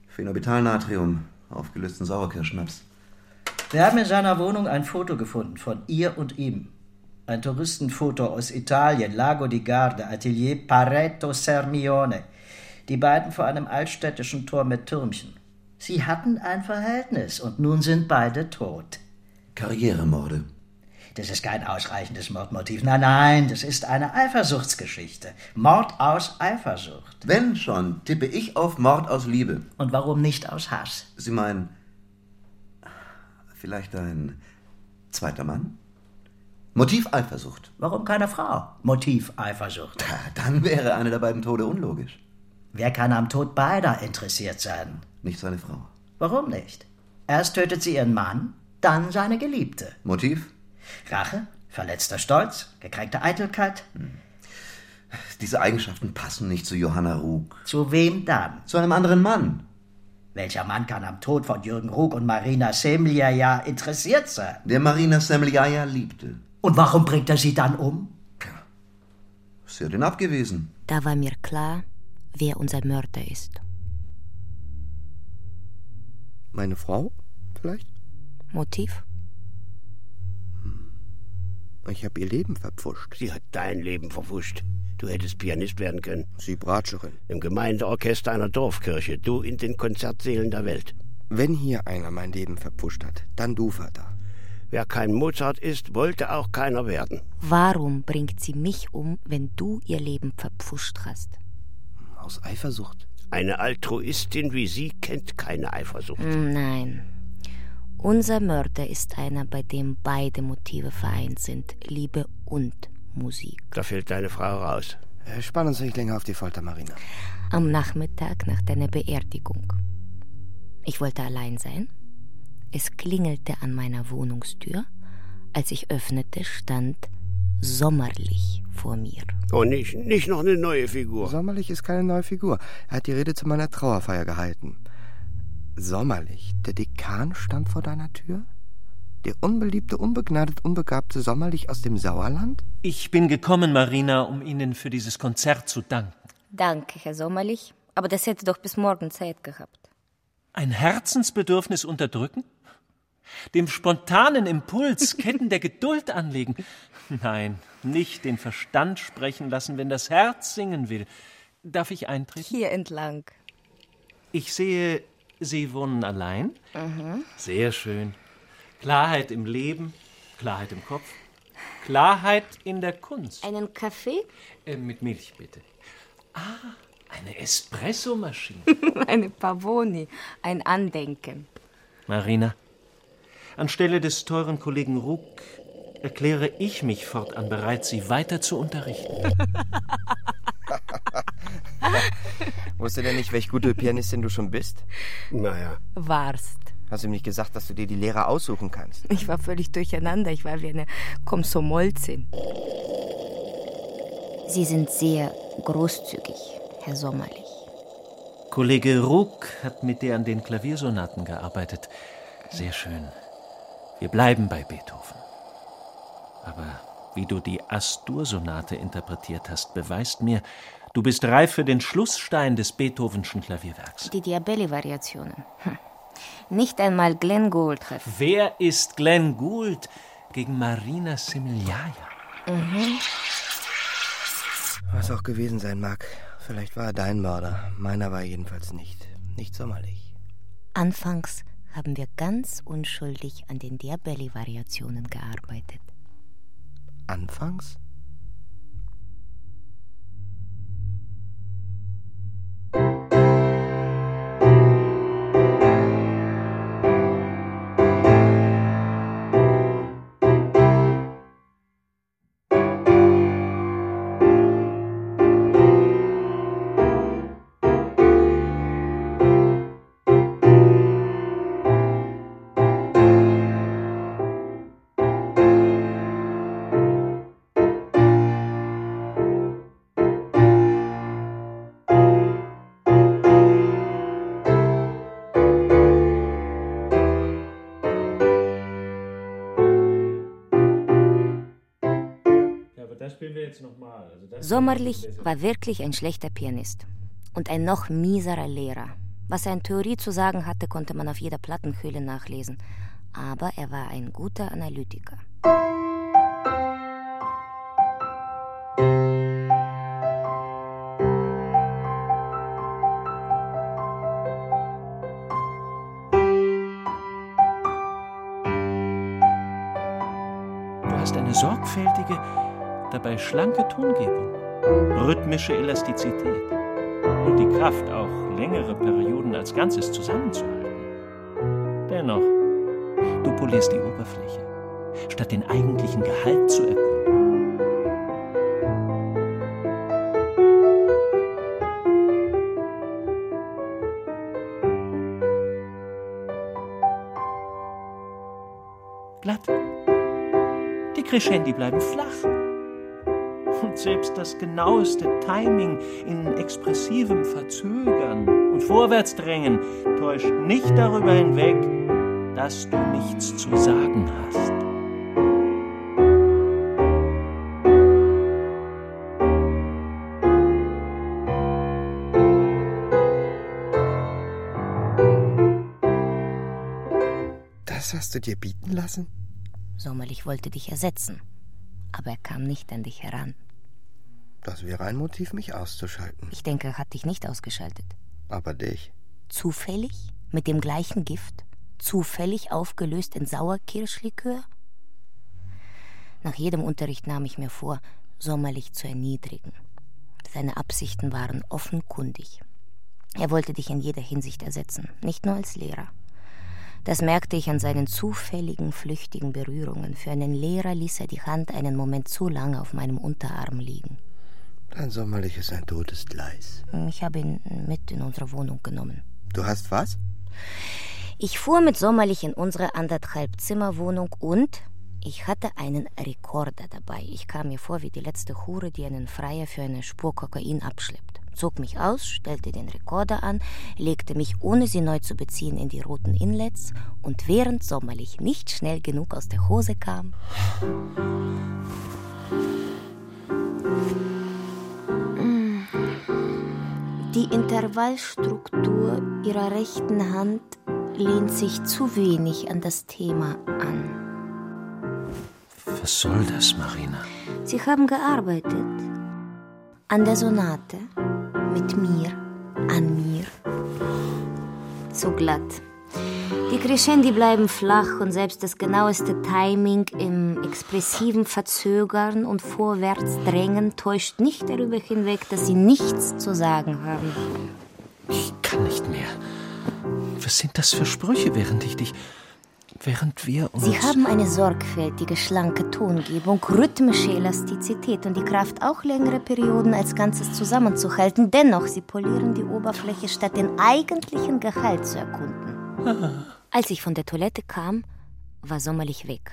Phenobetalnatrium, aufgelösten Sauerkirschschnaps. Wir haben in seiner Wohnung ein Foto gefunden von ihr und ihm. Ein Touristenfoto aus Italien, Lago di Garda, Atelier Pareto Sermione. Die beiden vor einem altstädtischen Tor mit Türmchen. Sie hatten ein Verhältnis und nun sind beide tot. Karrieremorde. Das ist kein ausreichendes Mordmotiv. Nein, nein, das ist eine Eifersuchtsgeschichte. Mord aus Eifersucht. Wenn schon, tippe ich auf Mord aus Liebe. Und warum nicht aus Hass? Sie meinen, vielleicht ein zweiter Mann? Motiv Eifersucht. Warum keine Frau? Motiv Eifersucht. Dann wäre eine der beiden Tode unlogisch. Wer kann am Tod beider interessiert sein? Nicht seine Frau. Warum nicht? Erst tötet sie ihren Mann, dann seine Geliebte. Motiv? Rache, verletzter Stolz, gekränkte Eitelkeit. Diese Eigenschaften passen nicht zu Johanna Rug. Zu wem dann? Zu einem anderen Mann. Welcher Mann kann am Tod von Jürgen Rug und Marina Semljaja interessiert sein? Der Marina Semljaja liebte. Und warum bringt er sie dann um? Sie hat ihn abgewiesen. Da war mir klar, wer unser Mörder ist. Meine Frau, vielleicht? Motiv? Ich habe ihr Leben verpfuscht. Sie hat dein Leben verpfuscht. Du hättest Pianist werden können. Sie Bratscherin. Im Gemeindeorchester einer Dorfkirche. Du in den Konzertsälen der Welt. Wenn hier einer mein Leben verpusht hat, dann du, Vater. Wer kein Mozart ist, wollte auch keiner werden. Warum bringt sie mich um, wenn du ihr Leben verpfuscht hast? Aus Eifersucht. Eine Altruistin wie sie kennt keine Eifersucht. Hm, Nein. Unser Mörder ist einer, bei dem beide Motive vereint sind: Liebe und Musik. Da fällt deine Frau raus. Äh, Spann uns nicht länger auf die Folter, Marina. Am Nachmittag nach deiner Beerdigung. Ich wollte allein sein. Es klingelte an meiner Wohnungstür. Als ich öffnete, stand sommerlich vor mir. Oh, nicht, nicht noch eine neue Figur. Sommerlich ist keine neue Figur. Er hat die Rede zu meiner Trauerfeier gehalten. Sommerlich? Der Dekan stand vor deiner Tür? Der unbeliebte, unbegnadet, unbegabte Sommerlich aus dem Sauerland? Ich bin gekommen, Marina, um Ihnen für dieses Konzert zu danken. Danke, Herr Sommerlich. Aber das hätte doch bis morgen Zeit gehabt. Ein Herzensbedürfnis unterdrücken? Dem spontanen Impuls Ketten der Geduld anlegen? Nein, nicht den Verstand sprechen lassen, wenn das Herz singen will. Darf ich eintreten? Hier entlang. Ich sehe, Sie wohnen allein. Mhm. Sehr schön. Klarheit im Leben, Klarheit im Kopf, Klarheit in der Kunst. Einen Kaffee? Äh, mit Milch, bitte. Ah, eine Espressomaschine. Eine Pavoni. Ein Andenken. Marina, anstelle des teuren Kollegen Ruck erkläre ich mich fortan bereit, Sie weiter zu unterrichten. Wusste der nicht, welch gute Pianistin du schon bist? Naja. Warst. Hast du ihm nicht gesagt, dass du dir die Lehrer aussuchen kannst? Ich war völlig durcheinander. Ich war wie eine Komsomolzin. Sie sind sehr großzügig, Herr Sommerlich. Kollege Ruck hat mit dir an den Klaviersonaten gearbeitet. Sehr schön. Wir bleiben bei Beethoven. Aber wie du die Astur-Sonate interpretiert hast, beweist mir, du bist reif für den Schlussstein des Beethovenschen Klavierwerks. Die Diabelli-Variationen. Hm. Nicht einmal Glenn Gould trifft. Wer ist Glenn Gould gegen Marina Simigliaja? Mhm. Was auch gewesen sein mag. Vielleicht war er dein Mörder. Meiner war jedenfalls nicht. Nicht sommerlich. Anfangs haben wir ganz unschuldig an den Diabelli-Variationen gearbeitet. Anfangs? Sommerlich war wirklich ein schlechter Pianist und ein noch mieserer Lehrer. Was er in Theorie zu sagen hatte, konnte man auf jeder Plattenhülle nachlesen. Aber er war ein guter Analytiker. Schlanke Tongebung, rhythmische Elastizität und die Kraft, auch längere Perioden als Ganzes zusammenzuhalten. Dennoch, du polierst die Oberfläche, statt den eigentlichen Gehalt zu erkunden. Glatt. Die Crescendi bleiben flach. Und selbst das genaueste Timing in expressivem Verzögern und Vorwärtsdrängen täuscht nicht darüber hinweg, dass du nichts zu sagen hast. Das hast du dir bieten lassen? Sommerlich wollte dich ersetzen, aber er kam nicht an dich heran. Das wäre ein Motiv, mich auszuschalten. Ich denke, er hat dich nicht ausgeschaltet. Aber dich. Zufällig? Mit dem gleichen Gift? Zufällig aufgelöst in Sauerkirschlikör? Nach jedem Unterricht nahm ich mir vor, sommerlich zu erniedrigen. Seine Absichten waren offenkundig. Er wollte dich in jeder Hinsicht ersetzen, nicht nur als Lehrer. Das merkte ich an seinen zufälligen, flüchtigen Berührungen. Für einen Lehrer ließ er die Hand einen Moment zu lange auf meinem Unterarm liegen. Dein Sommerlich ist ein totes Gleis. Ich habe ihn mit in unsere Wohnung genommen. Du hast was? Ich fuhr mit Sommerlich in unsere anderthalb Zimmerwohnung und ich hatte einen Rekorder dabei. Ich kam mir vor wie die letzte Hure, die einen Freier für eine Spur Kokain abschleppt. Zog mich aus, stellte den Rekorder an, legte mich, ohne sie neu zu beziehen, in die roten Inlets und während Sommerlich nicht schnell genug aus der Hose kam. Die Intervallstruktur ihrer rechten Hand lehnt sich zu wenig an das Thema an. Was soll das, Marina? Sie haben gearbeitet. An der Sonate. Mit mir. An mir. Zu glatt. Die Crescendi bleiben flach und selbst das genaueste Timing im expressiven Verzögern und Vorwärtsdrängen täuscht nicht darüber hinweg, dass sie nichts zu sagen haben. Ich kann nicht mehr. Was sind das für Sprüche, während ich dich. während wir uns. Sie haben eine sorgfältige, schlanke Tongebung, rhythmische Elastizität und die Kraft, auch längere Perioden als Ganzes zusammenzuhalten. Dennoch, sie polieren die Oberfläche, statt den eigentlichen Gehalt zu erkunden. Als ich von der Toilette kam, war Sommerlich weg.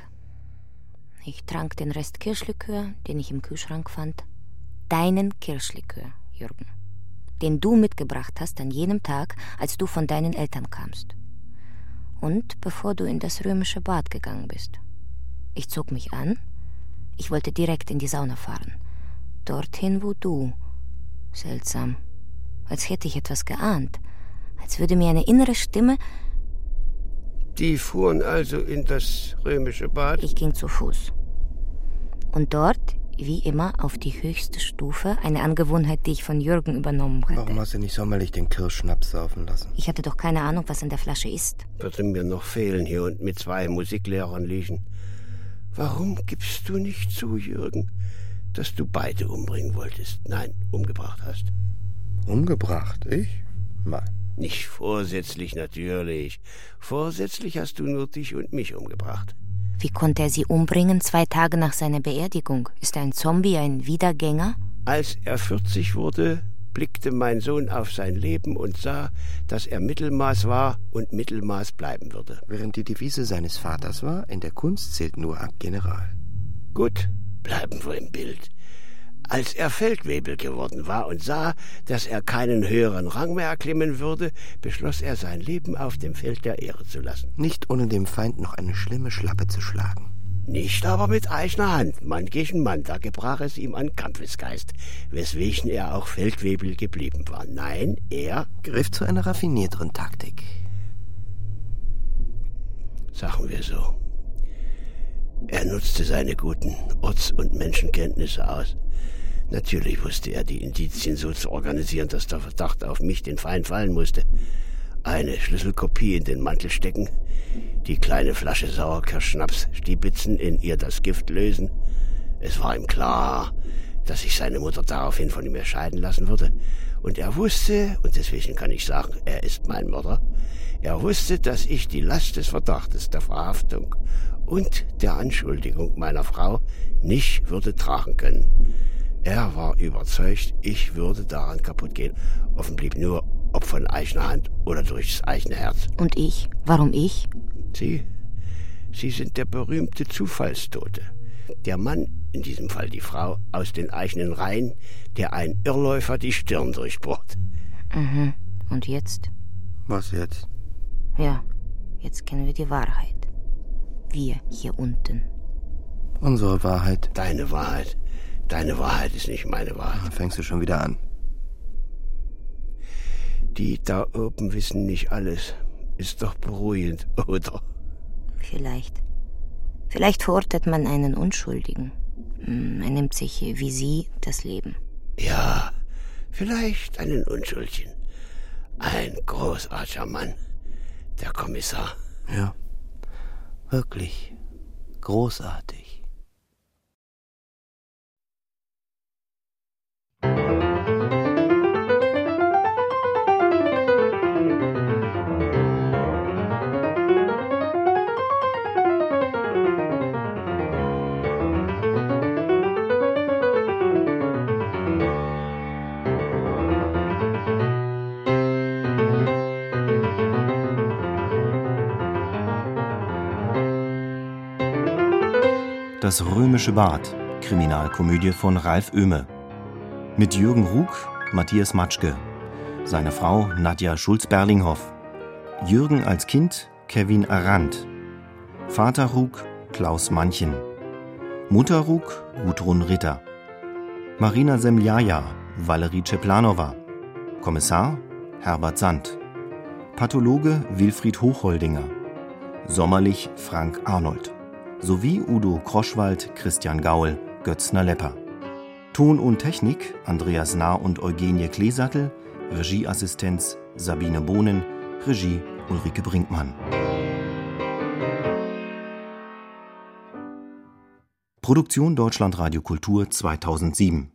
Ich trank den Rest Kirschlikör, den ich im Kühlschrank fand. Deinen Kirschlikör, Jürgen. Den du mitgebracht hast an jenem Tag, als du von deinen Eltern kamst. Und bevor du in das römische Bad gegangen bist. Ich zog mich an. Ich wollte direkt in die Sauna fahren. Dorthin, wo du. Seltsam. Als hätte ich etwas geahnt. Als würde mir eine innere Stimme die fuhren also in das römische Bad? Ich ging zu Fuß. Und dort, wie immer, auf die höchste Stufe, eine Angewohnheit, die ich von Jürgen übernommen hatte. Warum hast du nicht sommerlich den Kirschschnaps saufen lassen? Ich hatte doch keine Ahnung, was in der Flasche ist. Würde mir noch fehlen hier und mit zwei Musiklehrern liegen. Warum gibst du nicht zu, Jürgen, dass du beide umbringen wolltest? Nein, umgebracht hast. Umgebracht? Ich? Nein. Nicht vorsätzlich natürlich. Vorsätzlich hast du nur dich und mich umgebracht. Wie konnte er sie umbringen zwei Tage nach seiner Beerdigung? Ist er ein Zombie, ein Wiedergänger? Als er 40 wurde, blickte mein Sohn auf sein Leben und sah, dass er Mittelmaß war und Mittelmaß bleiben würde. Während die Devise seines Vaters war, in der Kunst zählt nur ab General. Gut, bleiben wir im Bild. Als er Feldwebel geworden war und sah, dass er keinen höheren Rang mehr erklimmen würde, beschloss er, sein Leben auf dem Feld der Ehre zu lassen. Nicht ohne dem Feind noch eine schlimme Schlappe zu schlagen. Nicht aber mit eigener Hand, Mann gegen Mann, da gebrach es ihm an Kampfesgeist, weswegen er auch Feldwebel geblieben war. Nein, er griff zu einer raffinierteren Taktik. Sagen wir so. Er nutzte seine guten Orts- und Menschenkenntnisse aus. Natürlich wusste er, die Indizien so zu organisieren, dass der Verdacht auf mich den Feind fallen musste. Eine Schlüsselkopie in den Mantel stecken, die kleine Flasche Sauerkirschschnaps stibitzen, in ihr das Gift lösen. Es war ihm klar, dass sich seine Mutter daraufhin von ihm erscheiden lassen würde. Und er wusste, und deswegen kann ich sagen, er ist mein Mörder, er wusste, dass ich die Last des Verdachtes der Verhaftung und der Anschuldigung meiner Frau nicht würde tragen können. Er war überzeugt, ich würde daran kaputt gehen. Offen blieb nur, ob von eigener Hand oder durchs eigene Herz. Und ich? Warum ich? Sie, Sie sind der berühmte Zufallstote. Der Mann, in diesem Fall die Frau, aus den eigenen Reihen, der ein Irrläufer die Stirn durchbohrt. Mhm. Und jetzt? Was jetzt? Ja, jetzt kennen wir die Wahrheit. Wir hier unten. Unsere Wahrheit. Deine Wahrheit. Deine Wahrheit ist nicht meine Wahrheit. Dann fängst du schon wieder an. Die da oben wissen nicht alles. Ist doch beruhigend, oder? Vielleicht. Vielleicht verurteilt man einen Unschuldigen. Hm, Er nimmt sich, wie Sie, das Leben. Ja, vielleicht einen Unschuldigen. Ein großartiger Mann. der Kommissar. Ja, wirklich großartig. Römische Bad, Kriminalkomödie von Ralf Oehme. Mit Jürgen Rug, Matthias Matschke, seine Frau Nadja Schulz-Berlinghoff, Jürgen als Kind Kevin Arandt, Vater Rug Klaus Manchen, Mutter Rug Gudrun Ritter, Marina Semljaja Valerie Ceplanova, Kommissar Herbert Sand, Pathologe Wilfried Hochholdinger, sommerlich Frank Arnold sowie Udo Kroschwald, Christian Gaul, Götzner Lepper. Ton und Technik Andreas Nahr und Eugenie Kleesattel, Regieassistenz Sabine Bohnen, Regie Ulrike Brinkmann. Produktion Deutschlandradio Kultur 2007